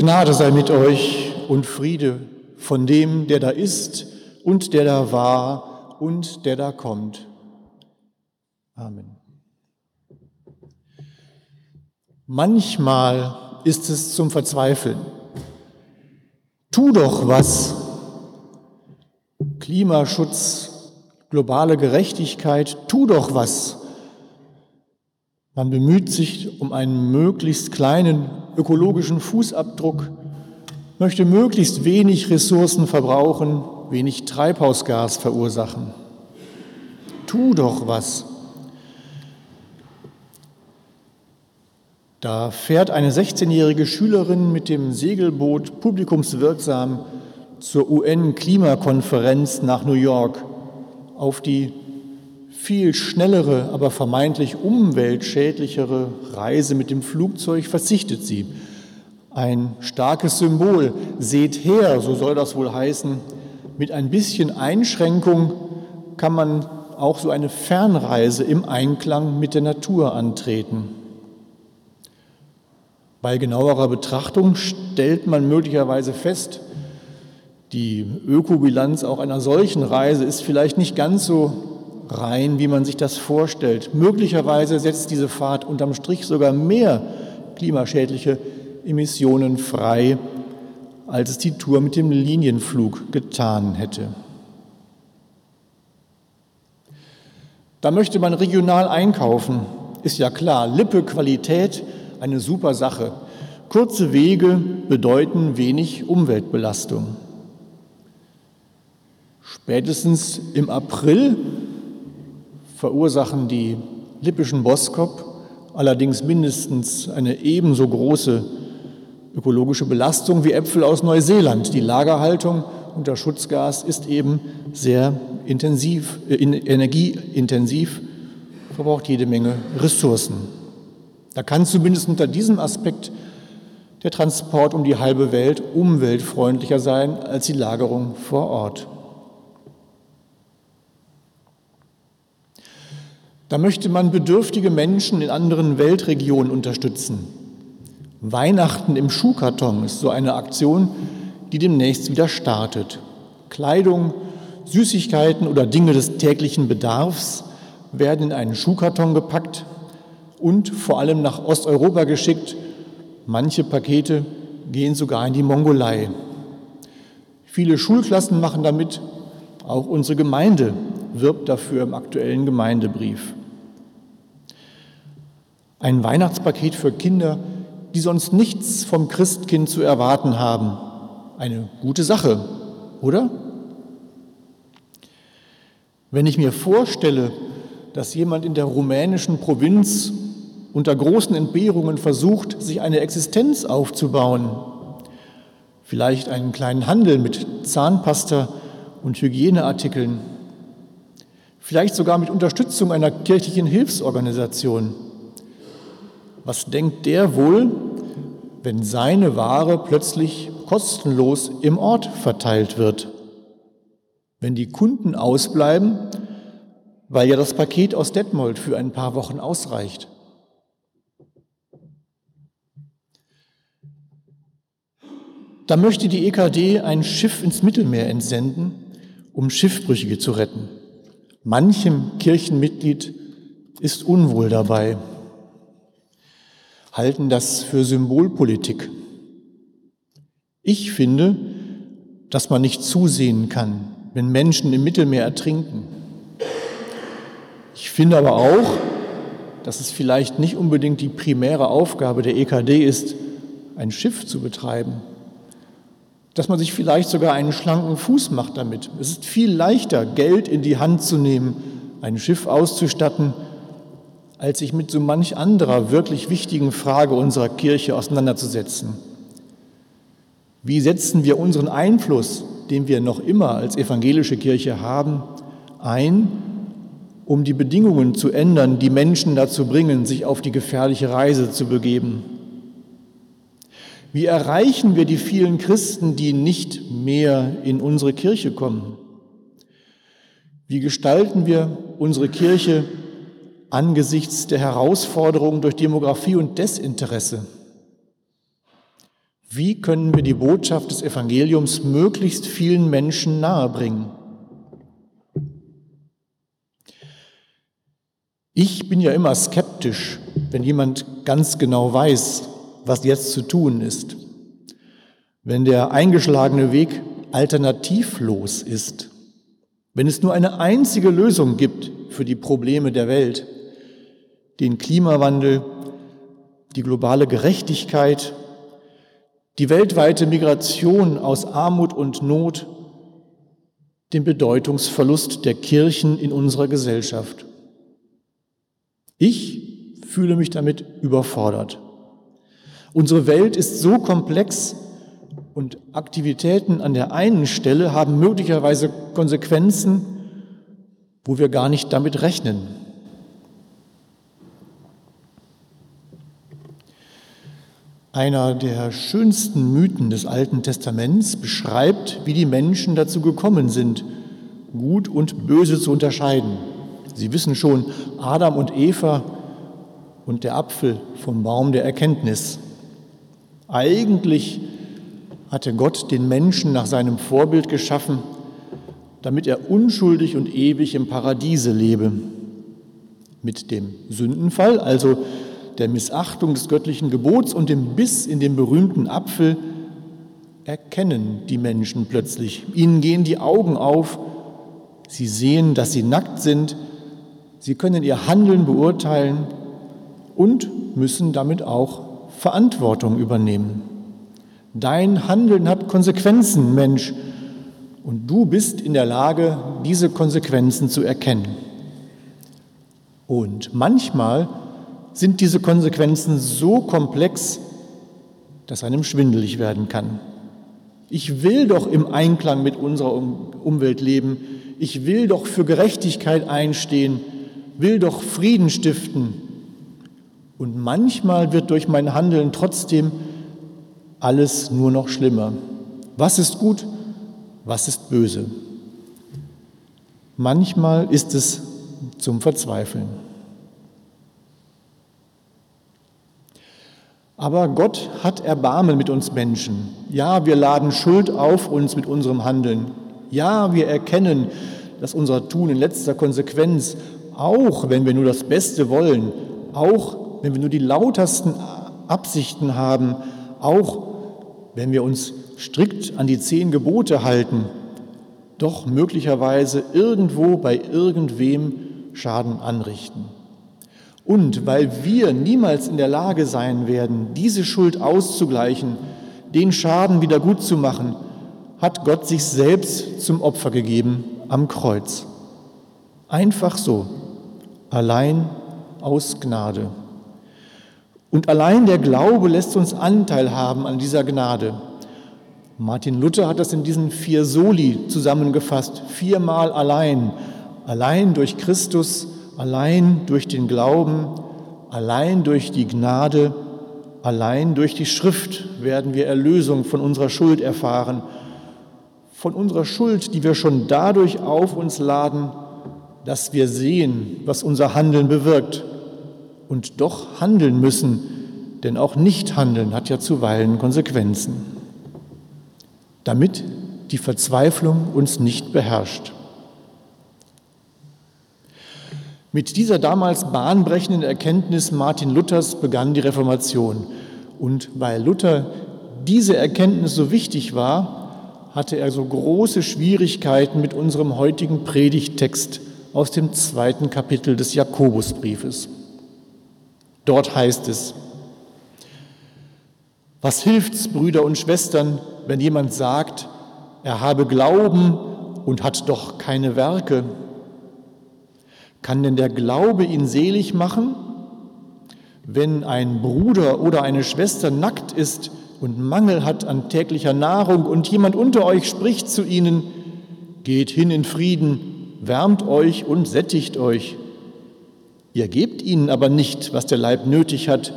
Gnade sei mit euch und Friede von dem, der da ist und der da war und der da kommt. Amen. Manchmal ist es zum Verzweifeln. Tu doch was. Klimaschutz, globale Gerechtigkeit, tu doch was. Man bemüht sich um einen möglichst kleinen ökologischen Fußabdruck, möchte möglichst wenig Ressourcen verbrauchen, wenig Treibhausgas verursachen. Tu doch was. Da fährt eine 16-jährige Schülerin mit dem Segelboot publikumswirksam zur UN-Klimakonferenz nach New York auf die viel schnellere, aber vermeintlich umweltschädlichere Reise mit dem Flugzeug verzichtet sie. Ein starkes Symbol, seht her, so soll das wohl heißen. Mit ein bisschen Einschränkung kann man auch so eine Fernreise im Einklang mit der Natur antreten. Bei genauerer Betrachtung stellt man möglicherweise fest, die Ökobilanz auch einer solchen Reise ist vielleicht nicht ganz so rein, wie man sich das vorstellt. Möglicherweise setzt diese Fahrt unterm Strich sogar mehr klimaschädliche Emissionen frei, als es die Tour mit dem Linienflug getan hätte. Da möchte man regional einkaufen, ist ja klar. Lippe, Qualität, eine super Sache. Kurze Wege bedeuten wenig Umweltbelastung. Spätestens im April verursachen die lippischen Boskop allerdings mindestens eine ebenso große ökologische Belastung wie Äpfel aus Neuseeland. Die Lagerhaltung unter Schutzgas ist eben sehr intensiv, äh, energieintensiv, verbraucht jede Menge Ressourcen. Da kann zumindest unter diesem Aspekt der Transport um die halbe Welt umweltfreundlicher sein als die Lagerung vor Ort. Da möchte man bedürftige Menschen in anderen Weltregionen unterstützen. Weihnachten im Schuhkarton ist so eine Aktion, die demnächst wieder startet. Kleidung, Süßigkeiten oder Dinge des täglichen Bedarfs werden in einen Schuhkarton gepackt und vor allem nach Osteuropa geschickt. Manche Pakete gehen sogar in die Mongolei. Viele Schulklassen machen damit, auch unsere Gemeinde wirbt dafür im aktuellen Gemeindebrief. Ein Weihnachtspaket für Kinder, die sonst nichts vom Christkind zu erwarten haben. Eine gute Sache, oder? Wenn ich mir vorstelle, dass jemand in der rumänischen Provinz unter großen Entbehrungen versucht, sich eine Existenz aufzubauen, vielleicht einen kleinen Handel mit Zahnpasta und Hygieneartikeln, vielleicht sogar mit Unterstützung einer kirchlichen Hilfsorganisation, was denkt der wohl, wenn seine Ware plötzlich kostenlos im Ort verteilt wird? Wenn die Kunden ausbleiben, weil ja das Paket aus Detmold für ein paar Wochen ausreicht. Da möchte die EKD ein Schiff ins Mittelmeer entsenden, um Schiffbrüchige zu retten. Manchem Kirchenmitglied ist unwohl dabei halten das für Symbolpolitik. Ich finde, dass man nicht zusehen kann, wenn Menschen im Mittelmeer ertrinken. Ich finde aber auch, dass es vielleicht nicht unbedingt die primäre Aufgabe der EKD ist, ein Schiff zu betreiben. Dass man sich vielleicht sogar einen schlanken Fuß macht damit. Es ist viel leichter, Geld in die Hand zu nehmen, ein Schiff auszustatten, als sich mit so manch anderer wirklich wichtigen Frage unserer Kirche auseinanderzusetzen. Wie setzen wir unseren Einfluss, den wir noch immer als evangelische Kirche haben, ein, um die Bedingungen zu ändern, die Menschen dazu bringen, sich auf die gefährliche Reise zu begeben? Wie erreichen wir die vielen Christen, die nicht mehr in unsere Kirche kommen? Wie gestalten wir unsere Kirche angesichts der Herausforderungen durch Demografie und Desinteresse? Wie können wir die Botschaft des Evangeliums möglichst vielen Menschen nahebringen? Ich bin ja immer skeptisch, wenn jemand ganz genau weiß, was jetzt zu tun ist. Wenn der eingeschlagene Weg alternativlos ist. Wenn es nur eine einzige Lösung gibt für die Probleme der Welt, den Klimawandel, die globale Gerechtigkeit die weltweite Migration aus Armut und Not, den Bedeutungsverlust der Kirchen in unserer Gesellschaft. Ich fühle mich damit überfordert. Unsere Welt ist so komplex und Aktivitäten an der einen Stelle haben möglicherweise Konsequenzen, wo wir gar nicht damit rechnen. Einer der schönsten Mythen des Alten Testaments beschreibt, wie die Menschen dazu gekommen sind, Gut und Böse zu unterscheiden. Sie wissen schon, Adam und Eva und der Apfel vom Baum der Erkenntnis. Eigentlich hatte Gott den Menschen nach seinem Vorbild geschaffen, damit er unschuldig und ewig im Paradiese lebe. Mit dem Sündenfall, also der Missachtung des göttlichen Gebots und dem Biss in den berühmten Apfel erkennen die Menschen plötzlich. Ihnen gehen die Augen auf, sie sehen, dass sie nackt sind, sie können ihr Handeln beurteilen und müssen damit auch Verantwortung übernehmen. Dein Handeln hat Konsequenzen, Mensch, und du bist in der Lage, diese Konsequenzen zu erkennen. Und manchmal sind diese Konsequenzen so komplex, dass einem schwindelig werden kann. Ich will doch im Einklang mit unserer Umwelt leben. Ich will doch für Gerechtigkeit einstehen, will doch Frieden stiften. Und manchmal wird durch mein Handeln trotzdem alles nur noch schlimmer. Was ist gut? Was ist böse? Manchmal ist es zum Verzweifeln. Aber Gott hat Erbarmen mit uns Menschen. Ja, wir laden Schuld auf uns mit unserem Handeln. Ja, wir erkennen, dass unser Tun in letzter Konsequenz, auch wenn wir nur das Beste wollen, auch wenn wir nur die lautersten Absichten haben, auch wenn wir uns strikt an die zehn Gebote halten, doch möglicherweise irgendwo bei irgendwem Schaden anrichten. Und weil wir niemals in der Lage sein werden, diese Schuld auszugleichen, den Schaden wieder gut zu machen, hat Gott sich selbst zum Opfer gegeben am Kreuz. Einfach so, allein aus Gnade. Und allein der Glaube lässt uns Anteil haben an dieser Gnade. Martin Luther hat das in diesen vier Soli zusammengefasst, viermal allein, allein durch Christus, Allein durch den Glauben, allein durch die Gnade, allein durch die Schrift werden wir Erlösung von unserer Schuld erfahren. Von unserer Schuld, die wir schon dadurch auf uns laden, dass wir sehen, was unser Handeln bewirkt und doch handeln müssen, denn auch Nichthandeln hat ja zuweilen Konsequenzen, damit die Verzweiflung uns nicht beherrscht. Mit dieser damals bahnbrechenden Erkenntnis Martin Luthers begann die Reformation. Und weil Luther diese Erkenntnis so wichtig war, hatte er so große Schwierigkeiten mit unserem heutigen Predigttext aus dem zweiten Kapitel des Jakobusbriefes. Dort heißt es, was hilft's, Brüder und Schwestern, wenn jemand sagt, er habe Glauben und hat doch keine Werke? Kann denn der Glaube ihn selig machen? Wenn ein Bruder oder eine Schwester nackt ist und Mangel hat an täglicher Nahrung und jemand unter euch spricht zu ihnen, geht hin in Frieden, wärmt euch und sättigt euch. Ihr gebt ihnen aber nicht, was der Leib nötig hat.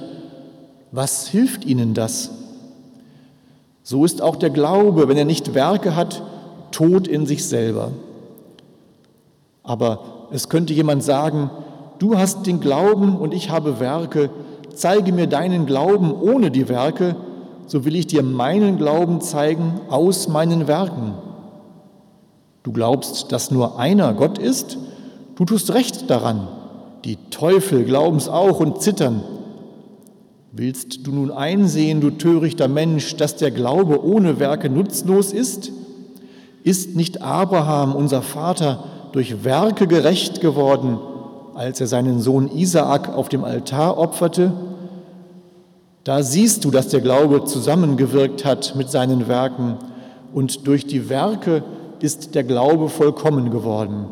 Was hilft ihnen das? So ist auch der Glaube, wenn er nicht Werke hat, tot in sich selber. Aber es könnte jemand sagen, du hast den Glauben und ich habe Werke, zeige mir deinen Glauben ohne die Werke so will ich dir meinen Glauben zeigen aus meinen Werken. Du glaubst, dass nur einer Gott ist? Du tust recht daran. Die Teufel glauben's auch und zittern. Willst du nun einsehen, du törichter Mensch, dass der Glaube ohne Werke nutzlos ist? Ist nicht Abraham, unser Vater, durch Werke gerecht geworden, als er seinen Sohn Isaak auf dem Altar opferte? Da siehst du, dass der Glaube zusammengewirkt hat mit seinen Werken und durch die Werke ist der Glaube vollkommen geworden.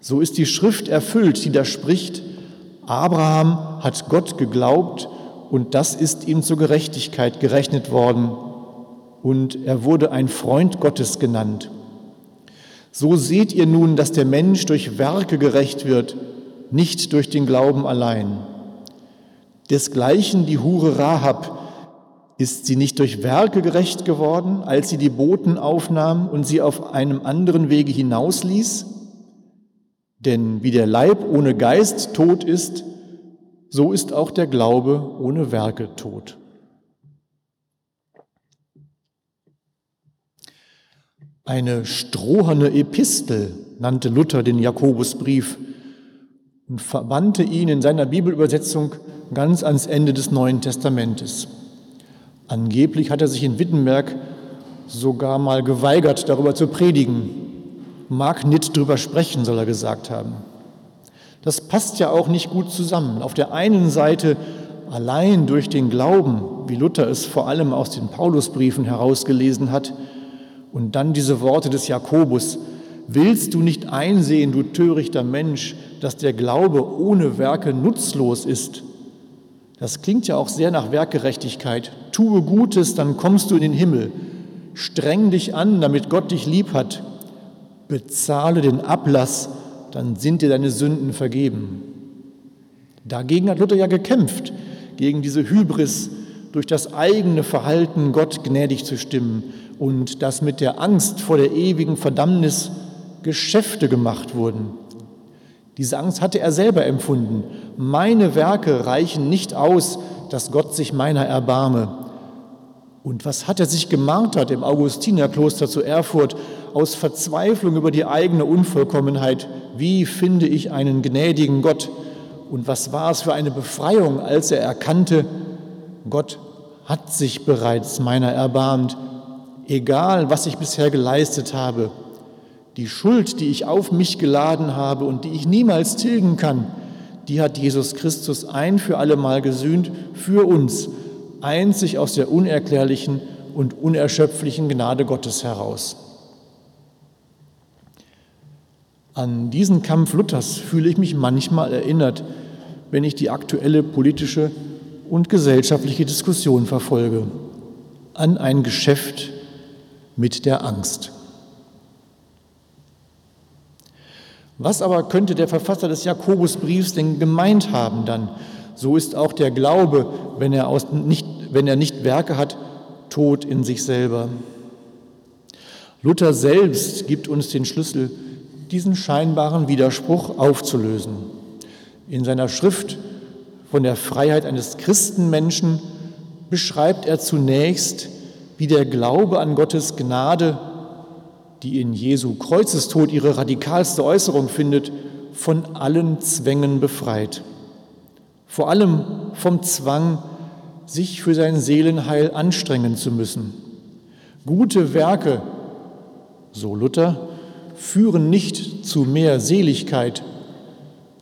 So ist die Schrift erfüllt, die da spricht, Abraham hat Gott geglaubt und das ist ihm zur Gerechtigkeit gerechnet worden und er wurde ein Freund Gottes genannt. So seht ihr nun, dass der Mensch durch Werke gerecht wird, nicht durch den Glauben allein. Desgleichen die Hure Rahab, ist sie nicht durch Werke gerecht geworden, als sie die Boten aufnahm und sie auf einem anderen Wege hinausließ? Denn wie der Leib ohne Geist tot ist, so ist auch der Glaube ohne Werke tot. Eine stroherne Epistel nannte Luther den Jakobusbrief und verbannte ihn in seiner Bibelübersetzung ganz ans Ende des Neuen Testamentes. Angeblich hat er sich in Wittenberg sogar mal geweigert, darüber zu predigen. Mag nicht drüber sprechen, soll er gesagt haben. Das passt ja auch nicht gut zusammen. Auf der einen Seite allein durch den Glauben, wie Luther es vor allem aus den Paulusbriefen herausgelesen hat, und dann diese Worte des Jakobus, willst du nicht einsehen, du törichter Mensch, dass der Glaube ohne Werke nutzlos ist? Das klingt ja auch sehr nach Werkgerechtigkeit. Tue Gutes, dann kommst du in den Himmel. Streng dich an, damit Gott dich lieb hat. Bezahle den Ablass, dann sind dir deine Sünden vergeben. Dagegen hat Luther ja gekämpft, gegen diese Hybris, durch das eigene Verhalten Gott gnädig zu stimmen und dass mit der Angst vor der ewigen Verdammnis Geschäfte gemacht wurden. Diese Angst hatte er selber empfunden. Meine Werke reichen nicht aus, dass Gott sich meiner erbarme. Und was hat er sich gemartert im Augustinerkloster zu Erfurt aus Verzweiflung über die eigene Unvollkommenheit? Wie finde ich einen gnädigen Gott? Und was war es für eine Befreiung, als er erkannte, Gott hat sich bereits meiner erbarmt, egal was ich bisher geleistet habe. Die Schuld, die ich auf mich geladen habe und die ich niemals tilgen kann, die hat Jesus Christus ein für allemal gesühnt für uns, einzig aus der unerklärlichen und unerschöpflichen Gnade Gottes heraus. An diesen Kampf Luthers fühle ich mich manchmal erinnert, wenn ich die aktuelle politische und gesellschaftliche Diskussion verfolge, an ein Geschäft mit der Angst. Was aber könnte der Verfasser des Jakobusbriefs denn gemeint haben dann? So ist auch der Glaube, wenn er, aus nicht, wenn er nicht Werke hat, tot in sich selber. Luther selbst gibt uns den Schlüssel, diesen scheinbaren Widerspruch aufzulösen. In seiner Schrift von der Freiheit eines Christenmenschen beschreibt er zunächst, wie der Glaube an Gottes Gnade die in Jesu Kreuzestod ihre radikalste Äußerung findet, von allen Zwängen befreit. Vor allem vom Zwang, sich für sein Seelenheil anstrengen zu müssen. Gute Werke, so Luther, führen nicht zu mehr Seligkeit,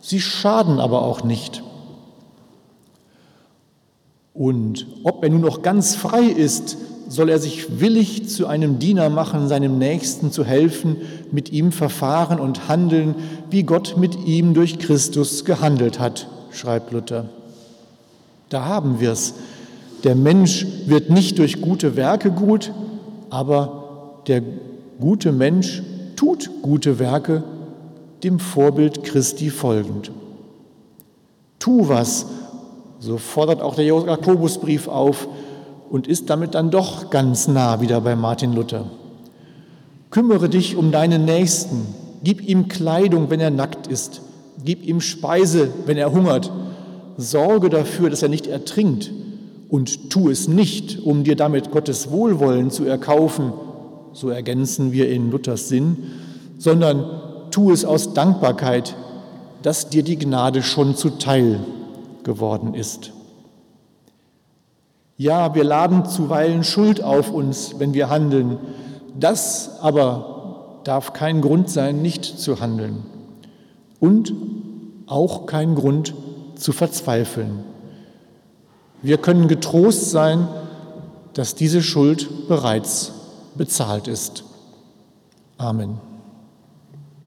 sie schaden aber auch nicht. Und ob er nun noch ganz frei ist, soll er sich willig zu einem Diener machen, seinem Nächsten zu helfen, mit ihm verfahren und handeln, wie Gott mit ihm durch Christus gehandelt hat, schreibt Luther. Da haben wir es. Der Mensch wird nicht durch gute Werke gut, aber der gute Mensch tut gute Werke, dem Vorbild Christi folgend. Tu was, so fordert auch der Jakobusbrief auf, und ist damit dann doch ganz nah wieder bei Martin Luther. Kümmere dich um deinen Nächsten, gib ihm Kleidung, wenn er nackt ist, gib ihm Speise, wenn er hungert, sorge dafür, dass er nicht ertrinkt und tu es nicht, um dir damit Gottes Wohlwollen zu erkaufen, so ergänzen wir in Luthers Sinn, sondern tu es aus Dankbarkeit, dass dir die Gnade schon zuteil geworden ist. Ja, wir laden zuweilen Schuld auf uns, wenn wir handeln. Das aber darf kein Grund sein, nicht zu handeln. Und auch kein Grund zu verzweifeln. Wir können getrost sein, dass diese Schuld bereits bezahlt ist. Amen.